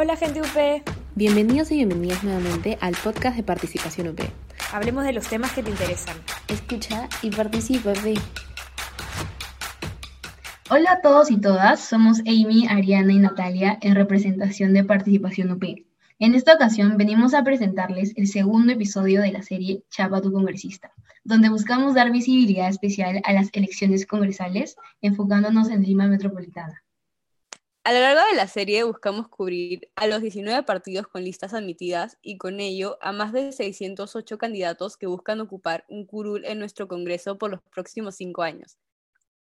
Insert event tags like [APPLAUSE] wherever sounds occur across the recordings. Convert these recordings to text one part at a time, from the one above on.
Hola gente UP. Bienvenidos y bienvenidas nuevamente al podcast de Participación UP. Hablemos de los temas que te interesan. Escucha y participa, UP. Hola a todos y todas, somos Amy, Ariana y Natalia en representación de Participación UP. En esta ocasión venimos a presentarles el segundo episodio de la serie Chapa tu congresista, donde buscamos dar visibilidad especial a las elecciones congresales, enfocándonos en Lima Metropolitana. A lo largo de la serie buscamos cubrir a los 19 partidos con listas admitidas y con ello a más de 608 candidatos que buscan ocupar un curul en nuestro Congreso por los próximos cinco años.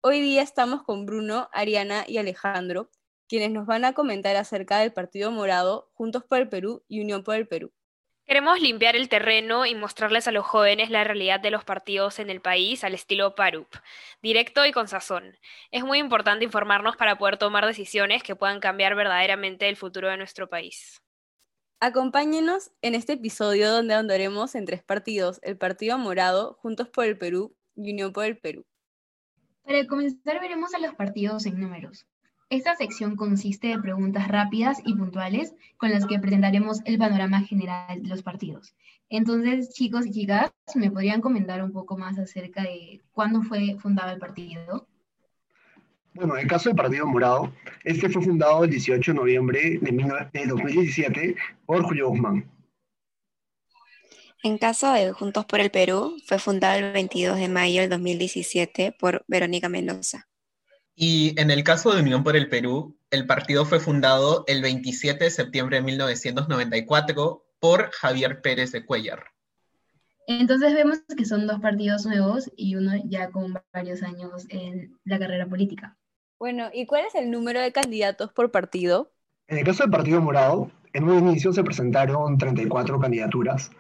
Hoy día estamos con Bruno, Ariana y Alejandro, quienes nos van a comentar acerca del Partido Morado, Juntos por el Perú y Unión por el Perú. Queremos limpiar el terreno y mostrarles a los jóvenes la realidad de los partidos en el país al estilo PARUP, directo y con sazón. Es muy importante informarnos para poder tomar decisiones que puedan cambiar verdaderamente el futuro de nuestro país. Acompáñenos en este episodio donde andaremos en tres partidos, el Partido Morado, Juntos por el Perú y Unión por el Perú. Para comenzar veremos a los partidos en números. Esta sección consiste de preguntas rápidas y puntuales con las que presentaremos el panorama general de los partidos. Entonces, chicos y chicas, ¿me podrían comentar un poco más acerca de cuándo fue fundado el partido? Bueno, en el caso del Partido Morado, este fue fundado el 18 de noviembre de 2017 por Julio Guzmán. En caso de Juntos por el Perú, fue fundado el 22 de mayo del 2017 por Verónica Mendoza. Y en el caso de Unión por el Perú, el partido fue fundado el 27 de septiembre de 1994 por Javier Pérez de Cuellar. Entonces vemos que son dos partidos nuevos y uno ya con varios años en la carrera política. Bueno, ¿y cuál es el número de candidatos por partido? En el caso del Partido Morado, en un inicio se presentaron 34 candidaturas.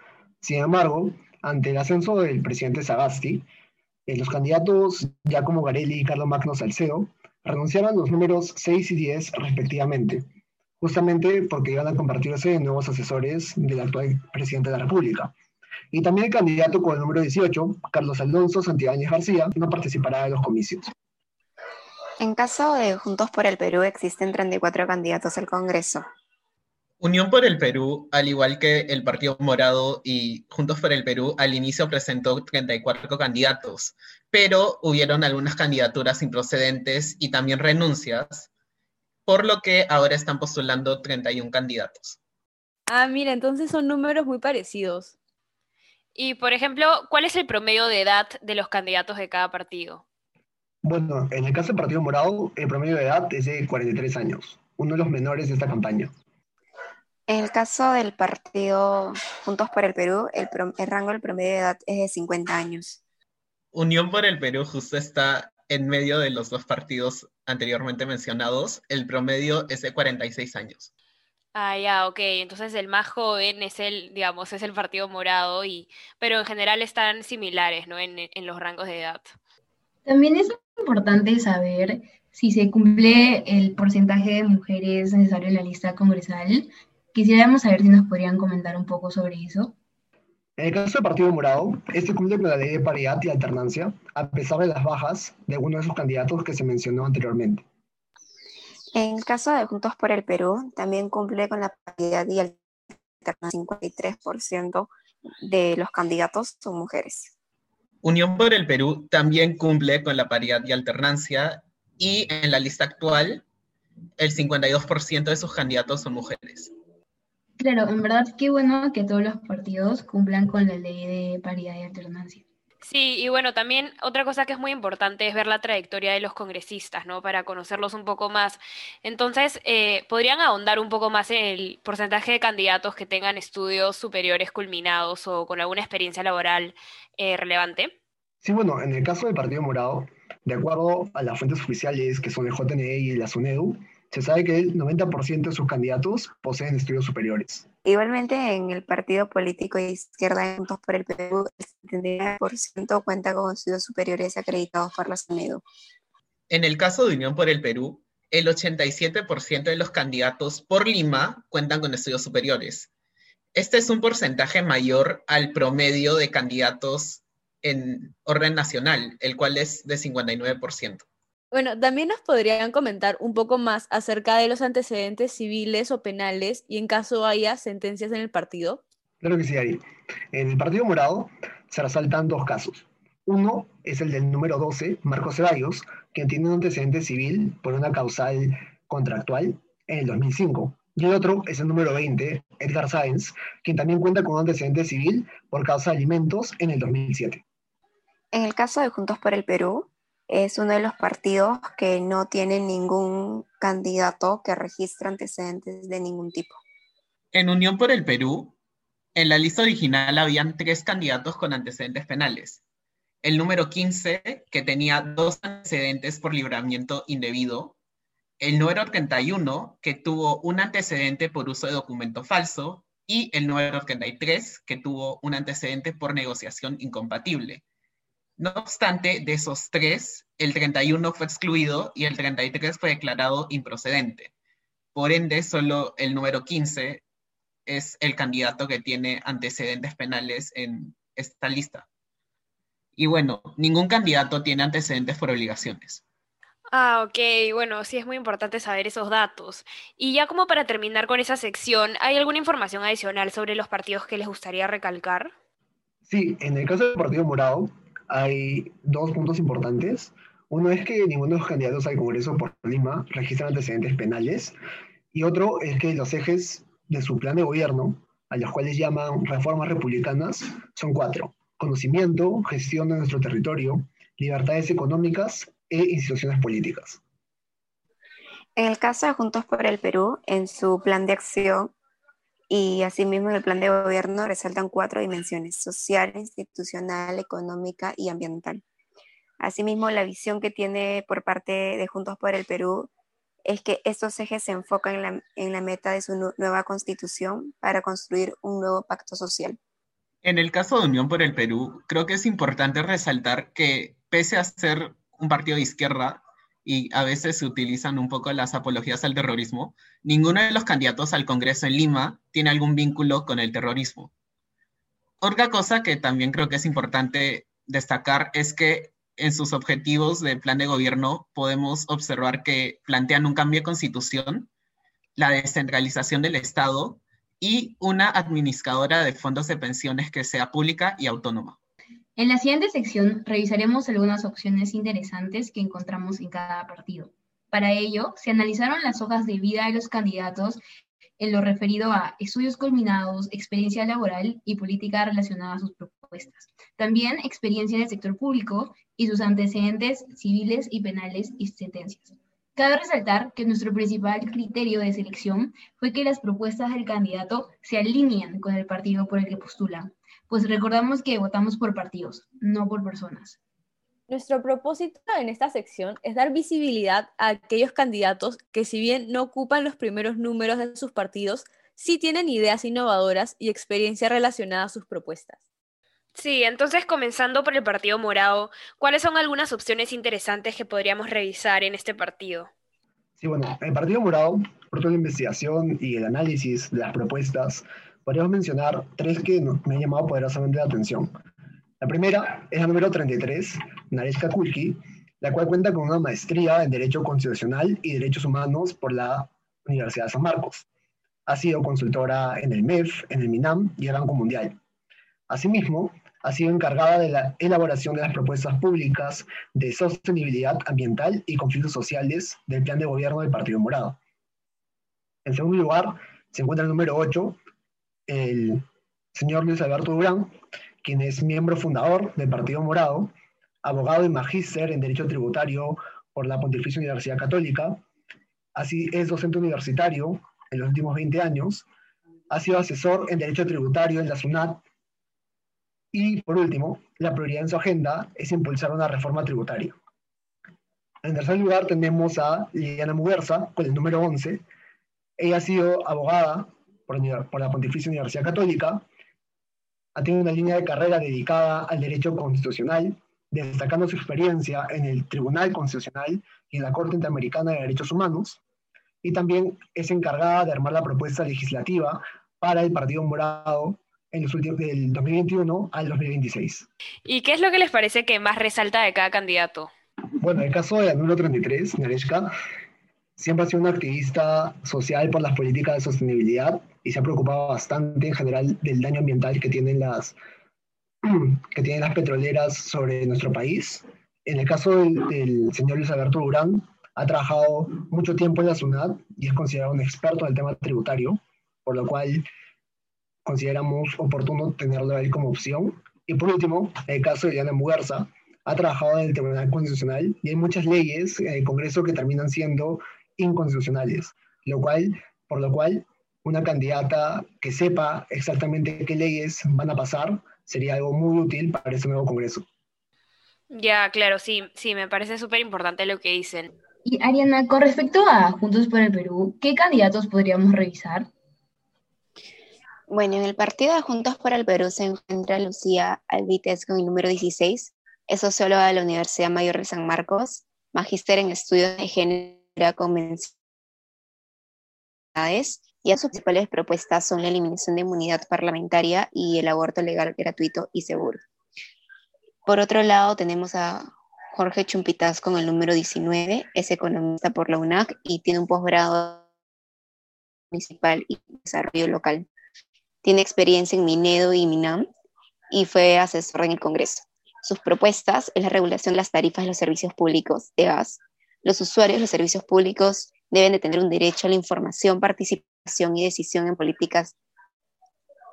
Sin embargo, ante el ascenso del presidente Sagasti, eh, los candidatos Giacomo Garelli y Carlos Magno Salcedo renunciaron los números 6 y 10 respectivamente, justamente porque iban a convertirse en nuevos asesores del actual presidente de la República. Y también el candidato con el número 18, Carlos Alonso Santibáñez García, no participará de los comicios. En caso de Juntos por el Perú existen 34 candidatos al Congreso. Unión por el Perú, al igual que el Partido Morado y Juntos por el Perú, al inicio presentó 34 candidatos, pero hubieron algunas candidaturas improcedentes y también renuncias, por lo que ahora están postulando 31 candidatos. Ah, mira, entonces son números muy parecidos. Y, por ejemplo, ¿cuál es el promedio de edad de los candidatos de cada partido? Bueno, en el caso del Partido Morado, el promedio de edad es de 43 años, uno de los menores de esta campaña. En el caso del partido Juntos por el Perú, el, rango del promedio de edad es de 50 años. Unión por el Perú justo está en medio de los dos partidos anteriormente mencionados. El promedio es de 46 años. Ah, ya, ok. Entonces el más joven es el, digamos, es el Partido Morado, y, pero en general están similares, ¿no? En, en los rangos de edad. También es importante saber si se cumple el porcentaje de mujeres necesario en la lista congresal Quisiéramos saber si nos podrían comentar un poco sobre eso. En el caso del Partido Morado, este cumple con la ley de paridad y alternancia, a pesar de las bajas de uno de sus candidatos que se mencionó anteriormente. En el caso de Juntos por el Perú, también cumple con la paridad y alternancia. 53% de los candidatos son mujeres. Unión por el Perú también cumple con la paridad y alternancia y en la lista actual el 52% de sus candidatos son mujeres. Claro, en verdad qué bueno que todos los partidos cumplan con la ley de paridad y alternancia. Sí, y bueno, también otra cosa que es muy importante es ver la trayectoria de los congresistas, ¿no? Para conocerlos un poco más. Entonces, eh, ¿podrían ahondar un poco más en el porcentaje de candidatos que tengan estudios superiores culminados o con alguna experiencia laboral eh, relevante? Sí, bueno, en el caso del Partido Morado, de acuerdo a las fuentes oficiales que son el JNE y la SUNEDU, se sabe que el 90% de sus candidatos poseen estudios superiores. Igualmente, en el partido político de izquierda Juntos por el Perú, el 79% cuenta con estudios superiores acreditados por la SUNEDU. En el caso de Unión por el Perú, el 87% de los candidatos por Lima cuentan con estudios superiores. Este es un porcentaje mayor al promedio de candidatos en orden nacional, el cual es de 59%. Bueno, también nos podrían comentar un poco más acerca de los antecedentes civiles o penales y en caso haya sentencias en el partido. Claro que sí, Ari. En el Partido Morado se resaltan dos casos. Uno es el del número 12, Marcos Ceballos, quien tiene un antecedente civil por una causal contractual en el 2005. Y el otro es el número 20, Edgar Sáenz, quien también cuenta con un antecedente civil por causa de alimentos en el 2007. En el caso de Juntos por el Perú, es uno de los partidos que no tiene ningún candidato que registre antecedentes de ningún tipo. En Unión por el Perú, en la lista original habían tres candidatos con antecedentes penales. El número 15, que tenía dos antecedentes por libramiento indebido. El número 31, que tuvo un antecedente por uso de documento falso. Y el número 33, que tuvo un antecedente por negociación incompatible. No obstante, de esos tres, el 31 fue excluido y el 33 fue declarado improcedente. Por ende, solo el número 15 es el candidato que tiene antecedentes penales en esta lista. Y bueno, ningún candidato tiene antecedentes por obligaciones. Ah, ok, bueno, sí es muy importante saber esos datos. Y ya como para terminar con esa sección, ¿hay alguna información adicional sobre los partidos que les gustaría recalcar? Sí, en el caso del Partido Morado, hay dos puntos importantes. Uno es que ninguno de los candidatos al Congreso por Lima registran antecedentes penales. Y otro es que los ejes de su plan de gobierno, a los cuales llaman reformas republicanas, son cuatro. Conocimiento, gestión de nuestro territorio, libertades económicas e instituciones políticas. En el caso de Juntos por el Perú, en su plan de acción y asimismo en el plan de gobierno resaltan cuatro dimensiones, social, institucional, económica y ambiental. Asimismo, la visión que tiene por parte de Juntos por el Perú es que estos ejes se enfocan en la, en la meta de su nueva constitución para construir un nuevo pacto social. En el caso de Unión por el Perú, creo que es importante resaltar que pese a ser un partido de izquierda, y a veces se utilizan un poco las apologías al terrorismo, ninguno de los candidatos al Congreso en Lima tiene algún vínculo con el terrorismo. Otra cosa que también creo que es importante destacar es que en sus objetivos de plan de gobierno podemos observar que plantean un cambio de constitución, la descentralización del Estado y una administradora de fondos de pensiones que sea pública y autónoma. En la siguiente sección revisaremos algunas opciones interesantes que encontramos en cada partido. Para ello, se analizaron las hojas de vida de los candidatos en lo referido a estudios culminados, experiencia laboral y política relacionada a sus propuestas. También experiencia en el sector público y sus antecedentes civiles y penales y sentencias. Cabe resaltar que nuestro principal criterio de selección fue que las propuestas del candidato se alinean con el partido por el que postulan, pues recordamos que votamos por partidos, no por personas. Nuestro propósito en esta sección es dar visibilidad a aquellos candidatos que si bien no ocupan los primeros números de sus partidos, sí tienen ideas innovadoras y experiencia relacionada a sus propuestas. Sí, entonces comenzando por el Partido Morado, ¿cuáles son algunas opciones interesantes que podríamos revisar en este partido? Sí, bueno, el Partido Morado, por toda la investigación y el análisis de las propuestas, podríamos mencionar tres que me han llamado poderosamente la atención. La primera es la número 33, Nareska Kulki, la cual cuenta con una maestría en Derecho Constitucional y Derechos Humanos por la Universidad de San Marcos. Ha sido consultora en el MEF, en el MINAM y el Banco Mundial. Asimismo, ha sido encargada de la elaboración de las propuestas públicas de sostenibilidad ambiental y conflictos sociales del plan de gobierno del Partido Morado. En segundo lugar, se encuentra el número 8, el señor Luis Alberto Durán, quien es miembro fundador del Partido Morado, abogado y magíster en Derecho Tributario por la Pontificia Universidad Católica, así es docente universitario en los últimos 20 años, ha sido asesor en Derecho Tributario en la SUNAT y, por último, la prioridad en su agenda es impulsar una reforma tributaria. En tercer lugar tenemos a Liliana Muguerza, con el número 11. Ella ha sido abogada por, la Pontificia Universidad Católica. Ha tenido una línea de carrera dedicada al derecho constitucional, destacando su experiencia en el Tribunal Constitucional y en la Corte Interamericana de Derechos Humanos. Y también es encargada de armar la propuesta legislativa para el Partido Morado en los últimos, del 2021 al 2026. ¿Y qué es lo que les parece que más resalta de cada candidato? Bueno, el caso de la número 33, Nareshka, siempre ha sido una activista social por las políticas de sostenibilidad y se ha preocupado bastante en general del daño ambiental que tienen las, [CLEARS THROAT] que tienen las petroleras sobre nuestro país. En el caso del, del señor Luis Alberto Durán, ha trabajado mucho tiempo en la SUNAT y es considerado un experto en el tema tributario, por lo cual consideramos oportuno tenerlo ahí como opción. Y por último, el caso de Diana Mugarza, ha trabajado en el Tribunal Constitucional y hay muchas leyes en el Congreso que terminan siendo inconstitucionales, lo cual, por lo cual una candidata que sepa exactamente qué leyes van a pasar sería algo muy útil para ese nuevo Congreso. Ya, claro, sí, sí, me parece súper importante lo que dicen. Y Ariana, con respecto a Juntos por el Perú, ¿qué candidatos podríamos revisar? Bueno, en el partido de Juntos por el Perú se encuentra Lucía Alvites con el número 16, es socióloga de la Universidad Mayor de San Marcos, magíster en estudios de género con y sus principales propuestas son la eliminación de inmunidad parlamentaria y el aborto legal, gratuito y seguro. Por otro lado, tenemos a Jorge Chumpitas con el número 19, es economista por la UNAC y tiene un posgrado municipal y desarrollo local. Tiene experiencia en Minedo y Minam y fue asesor en el Congreso. Sus propuestas es la regulación de las tarifas de los servicios públicos de gas. Los usuarios de los servicios públicos deben de tener un derecho a la información, participación y decisión en políticas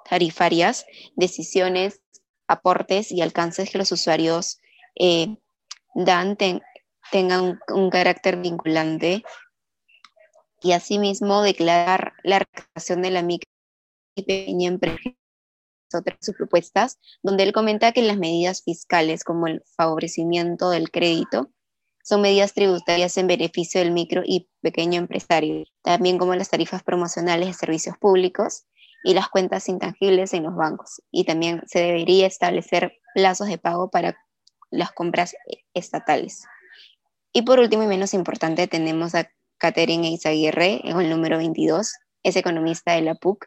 tarifarias, decisiones, aportes y alcances que los usuarios eh, dan tengan un, carácter vinculante y asimismo declarar la recaudación de la micro pequeña empresa otras sus propuestas, donde él comenta que las medidas fiscales como el favorecimiento del crédito son medidas tributarias en beneficio del micro y pequeño empresario, también como las tarifas promocionales de servicios públicos y las cuentas intangibles en los bancos. Y también se debería establecer plazos de pago para las compras estatales. Y por último y menos importante tenemos a Catherine Eizaguirre en el número 22, es economista de la PUC,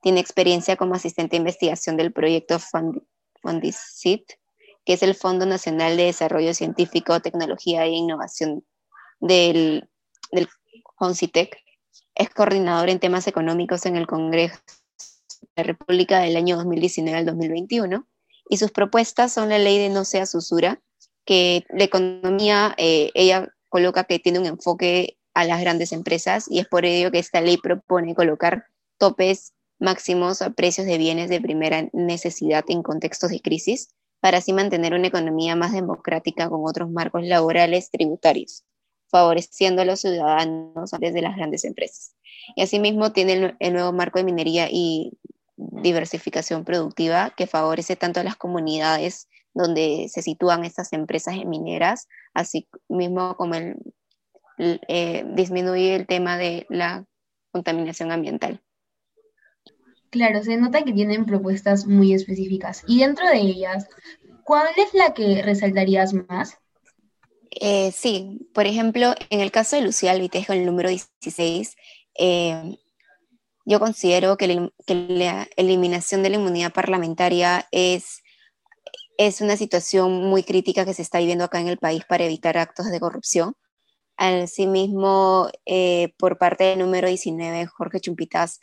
tiene experiencia como asistente de investigación del proyecto Fondicit, que es el Fondo Nacional de Desarrollo Científico, Tecnología e Innovación del, del Es coordinador en temas económicos en el Congreso de la República del año 2019 al 2021 y sus propuestas son la ley de no sea susura, que la economía, eh, ella coloca que tiene un enfoque a las grandes empresas y es por ello que esta ley propone colocar topes máximos a precios de bienes de primera necesidad en contextos de crisis, para así mantener una economía más democrática con otros marcos laborales tributarios, favoreciendo a los ciudadanos desde las grandes empresas. Y asimismo tiene el, nuevo marco de minería y diversificación productiva que favorece tanto a las comunidades donde se sitúan estas empresas mineras, así mismo como el, eh, disminuye el tema de la contaminación ambiental. Claro, se nota que tienen propuestas muy específicas. Y dentro de ellas, ¿cuál es la que resaltarías más? Eh, sí, por ejemplo, en el caso de Lucía Alvitejo, el número 16, eh, yo considero que, la eliminación de la inmunidad parlamentaria es, es una situación muy crítica que se está viviendo acá en el país para evitar actos de corrupción. Asimismo, eh, por parte del número 19, Jorge Chumpitas,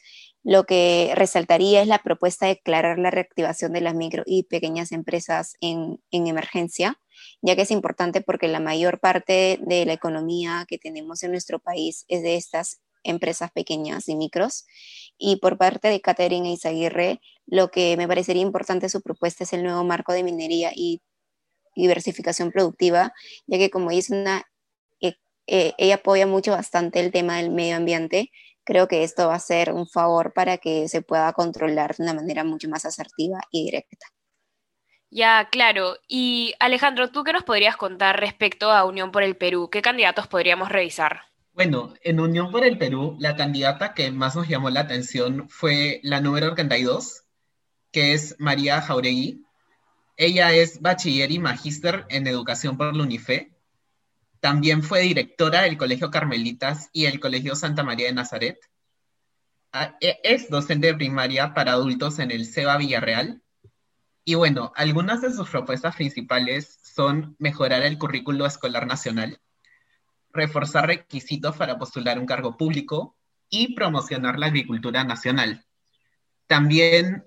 lo que resaltaría es la propuesta de declarar la reactivación de las micro y pequeñas empresas en, emergencia, ya que es importante porque la mayor parte de la economía que tenemos en nuestro país es de estas empresas pequeñas y micros. Y por parte de Catherine Izaguirre, lo que me parecería importante su propuesta es el nuevo marco de minería y diversificación productiva, ya que como dice una, eh, eh, ella apoya mucho bastante el tema del medio ambiente creo que esto va a ser un favor para que se pueda controlar de una manera mucho más asertiva y directa. Ya, claro. Y Alejandro, ¿tú qué nos podrías contar respecto a Unión por el Perú? ¿Qué candidatos podríamos revisar? Bueno, en Unión por el Perú, la candidata que más nos llamó la atención fue la número 32, que es María Jauregui. Ella es bachiller y magíster en educación por la UNIFE también fue directora del Colegio Carmelitas y el Colegio Santa María de Nazaret. Ah, e, es docente de primaria para adultos en el SEBA Villarreal Y bueno, algunas de sus propuestas principales son mejorar el currículo escolar nacional, reforzar requisitos para postular un cargo público y promocionar la agricultura nacional. También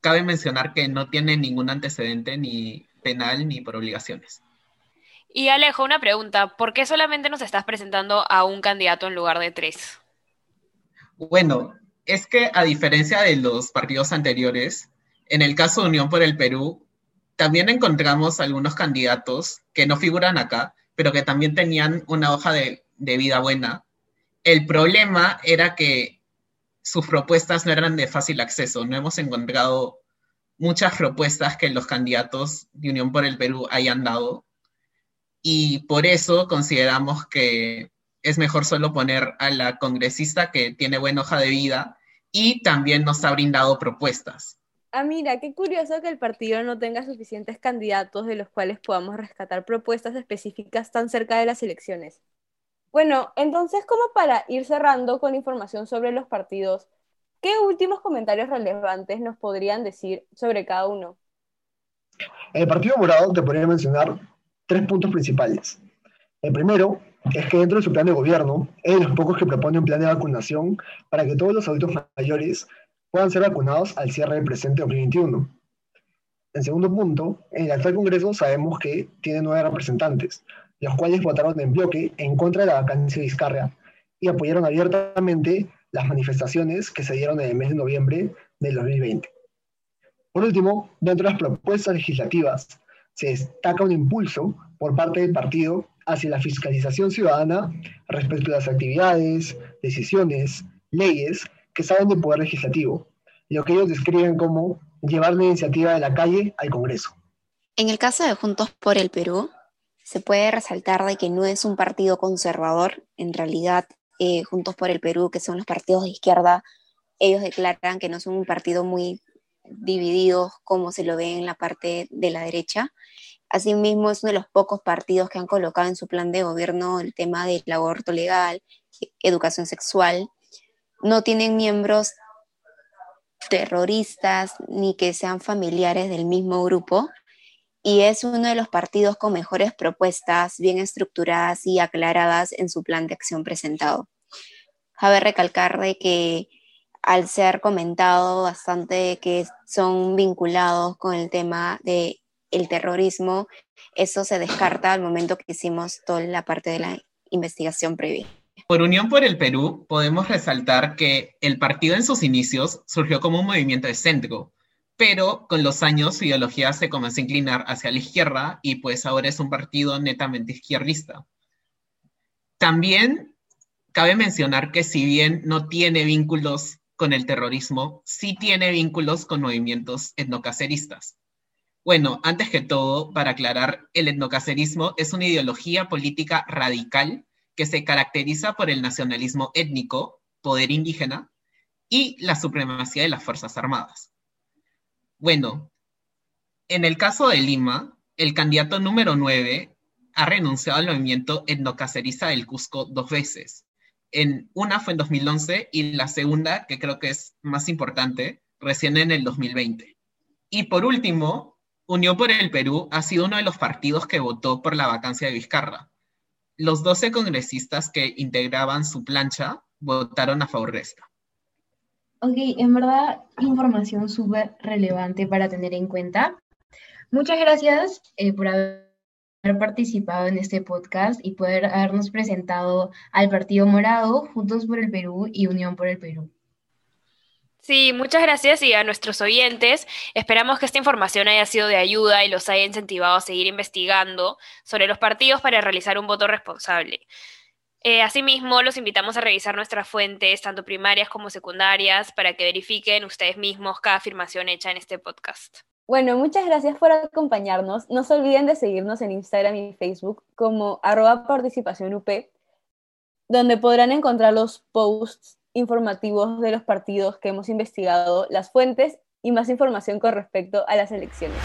cabe mencionar que no tiene ningún antecedente ni penal ni por obligaciones. Y Alejo, una pregunta, ¿por qué solamente nos estás presentando a un candidato en lugar de tres? Bueno, es que a diferencia de los partidos anteriores, en el caso de Unión por el Perú, también encontramos algunos candidatos que no figuran acá, pero que también tenían una hoja de, de vida buena. El problema era que sus propuestas no eran de fácil acceso. No hemos encontrado muchas propuestas que los candidatos de Unión por el Perú hayan dado y por eso consideramos que es mejor solo poner a la congresista que tiene buena hoja de vida y también nos ha brindado propuestas. Ah, mira, qué curioso que el partido no tenga suficientes candidatos de los cuales podamos rescatar propuestas específicas tan cerca de las elecciones. Bueno, entonces como para ir cerrando con información sobre los partidos, ¿qué últimos comentarios relevantes nos podrían decir sobre cada uno? El Partido Morado te podría mencionar tres puntos principales. El primero es que dentro de su plan de gobierno es de los pocos que propone un plan de vacunación para que todos los adultos mayores puedan ser vacunados al cierre del presente 2021. En segundo punto, en el actual Congreso sabemos que tiene nueve representantes, los cuales votaron en bloque en contra de la vacancia de Vizcarra y apoyaron abiertamente las manifestaciones que se dieron en el mes de noviembre del 2020. Por último, dentro de las propuestas legislativas se destaca un impulso por parte del partido hacia la fiscalización ciudadana respecto a las actividades, decisiones, leyes que salen del Poder Legislativo, lo que ellos describen como llevar la iniciativa de la calle al Congreso. En el caso de Juntos por el Perú, se puede resaltar de que no es un partido conservador, en realidad eh, Juntos por el Perú, que son los partidos de izquierda, ellos declaran que no son un partido muy divididos como se lo ve en la parte de la derecha. Asimismo, es uno de los pocos partidos que han colocado en su plan de gobierno el tema del aborto legal, educación sexual. No tienen miembros terroristas ni que sean familiares del mismo grupo y es uno de los partidos con mejores propuestas, bien estructuradas y aclaradas en su plan de acción presentado. Cabe recalcar de que al ser comentado bastante que son vinculados con el tema del el terrorismo, eso se descarta al momento que hicimos toda la parte de la investigación previa. Por Unión por el Perú, podemos resaltar que el partido en sus inicios surgió como un movimiento de centro, pero con los años su ideología se comenzó a inclinar hacia la izquierda y pues ahora es un partido netamente izquierdista. También cabe mencionar que si bien no tiene vínculos con el terrorismo sí tiene vínculos con movimientos etnocaceristas. Bueno, antes que todo, para aclarar, el etnocacerismo es una ideología política radical que se caracteriza por el nacionalismo étnico, poder indígena y la supremacía de las Fuerzas Armadas. Bueno, en el caso de Lima, el candidato número 9 ha renunciado al movimiento etnocacerista del Cusco dos veces, en, una fue en 2011 y la segunda, que creo que es más importante, recién en el 2020. Y por último, Unión por el Perú ha sido uno de los partidos que votó por la vacancia de Vizcarra. Los 12 congresistas que integraban su plancha votaron a favor de esta. Ok, en verdad, información súper relevante para tener en cuenta. Muchas gracias eh, por haber haber participado en este podcast y poder habernos presentado al Partido Morado, Juntos por el Perú y Unión por el Perú. Sí, muchas gracias y a nuestros oyentes. Esperamos que esta información haya sido de ayuda y los haya incentivado a seguir investigando sobre los partidos para realizar un voto responsable. Eh, asimismo, los invitamos a revisar nuestras fuentes, tanto primarias como secundarias, para que verifiquen ustedes mismos cada afirmación hecha en este podcast. Bueno, muchas gracias por acompañarnos. No se olviden de seguirnos en Instagram y Facebook como arroba participación UP, donde podrán encontrar los posts informativos de los partidos que hemos investigado, las fuentes y más información con respecto a las elecciones.